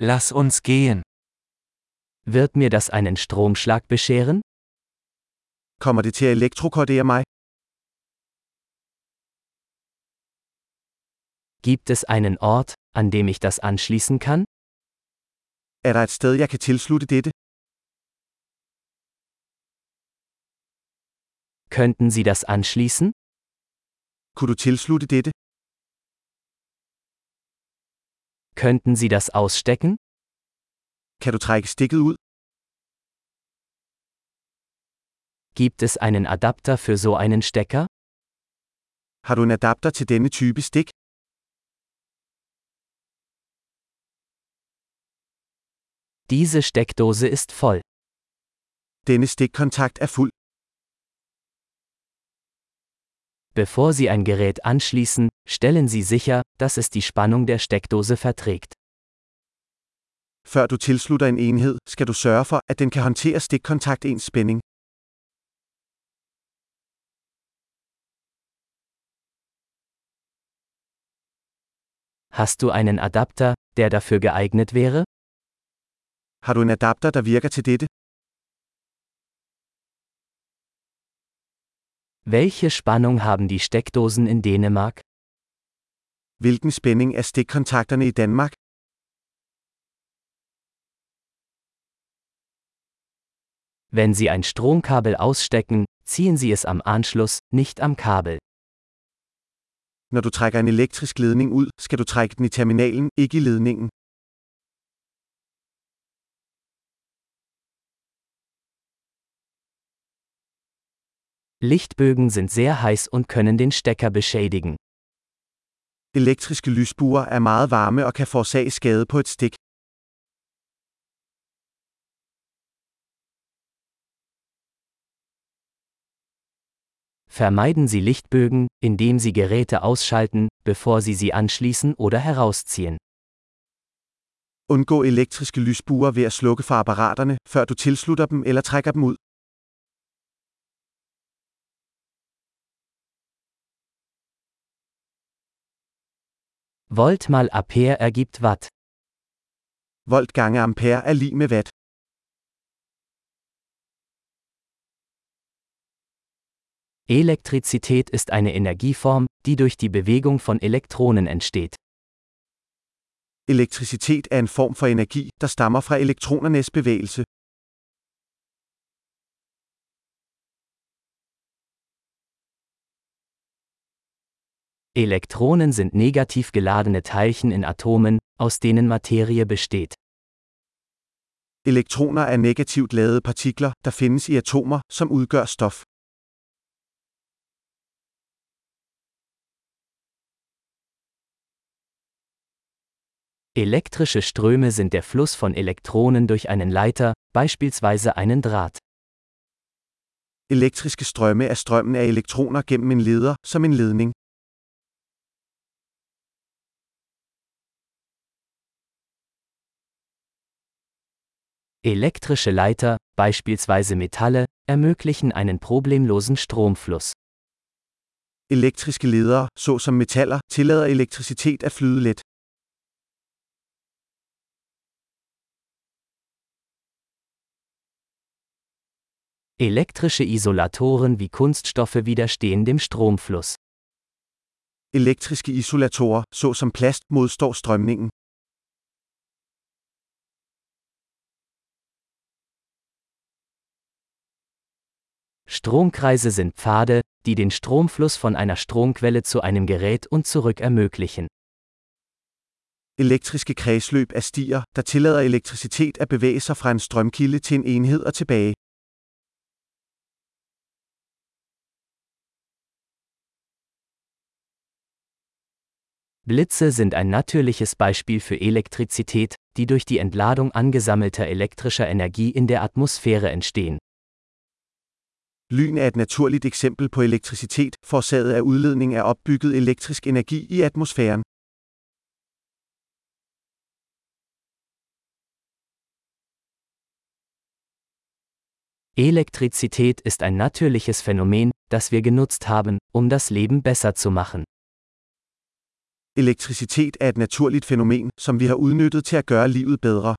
Lass uns gehen. Wird mir das einen Stromschlag bescheren? Kommer det til at elektrokordere mig? Gibt es einen Ort, an dem ich das anschließen kann? Er der et sted, jeg kan tilslutte dette? Könnten Sie das anschließen? Kunne du tilslutte dette? Könnten Sie das ausstecken? Kan du trække stikket ud? Gibt es einen Adapter für so einen Stecker? Har du en adapter til denne type stik? Diese Steckdose ist voll. Denne stikkontakt er fuld. Bevor Sie ein Gerät anschließen, stellen Sie sicher, dass es die Spannung der Steckdose verträgt. Før du tilslutter en enhed, skal du sørge for, at den kan håndtere stikkontaktens spænding. Hast du einen Adapter, der dafür geeignet wäre? Har du en adapter, der virker til dette? Welche Spannung haben die Steckdosen in Dänemark? Hvilken spænding er stikkontakterne i Danmark? Wenn Sie ein Stromkabel ausstecken, ziehen Sie es am Anschluss, nicht am Kabel. Når du trækker en elektrisk ledning ud, skal du trække den i terminalen, ikke i ledningen. Lichtbögen sind sehr heiß und können den Stecker beschädigen. Elektriske lysbuer er meget varme og kan forårsage skade på et stik. Vermeiden Sie Lichtbögen, indem Sie Geräte ausschalten, bevor Sie sie anschließen oder herausziehen. Undgå elektriske lysbuer ved at slukke for apparaterne, før du tilslutter dem eller trækker dem ud. Volt mal Ampere ergibt Watt. Volt gange ampere er lig med watt. Elektrizität ist eine Energieform, die durch die Bewegung von Elektronen entsteht. Elektricitet er en form for energi, der stammer fra elektronernes bevægelse. Elektronen sind negativ geladene Teilchen in Atomen, aus denen Materie besteht. Elektroner er negativt ladede partikler, der findes i atomer, som udgør stof. Elektrische Ströme sind der Fluss von Elektronen durch einen Leiter, beispielsweise einen Draht. Elektriske strømme er strømmen af elektroner gennem en leder, som en ledning. Elektrische Leiter, beispielsweise Metalle, ermöglichen einen problemlosen Stromfluss. Elektriske ledere, såsom metaller, tillader elektricitet at flyde let. Elektrische Isolatoren wie Kunststoffe widerstehen dem Stromfluss. Elektriske isolatorer, såsom plast, modstår strømningen. Stromkreise sind Pfade, die den Stromfluss von einer Stromquelle zu einem Gerät und zurück ermöglichen. Elektriske kredsløb er stier, der tillader elektricitet at bevæge sig fra en strømkilde til en enhed og tilbage. Blitze sind ein natürliches Beispiel für Elektrizität, die durch die Entladung angesammelter elektrischer Energie in der Atmosphäre entstehen. Lyn er et naturligt eksempel på elektricitet, forårsaget af udledning af opbygget elektrisk energi i atmosfæren. Elektrizität ist ein natürliches Phänomen, das wir genutzt haben, um das Leben besser zu machen. Elektricitet er et naturligt fænomen, som vi har udnyttet til at gøre livet bedre.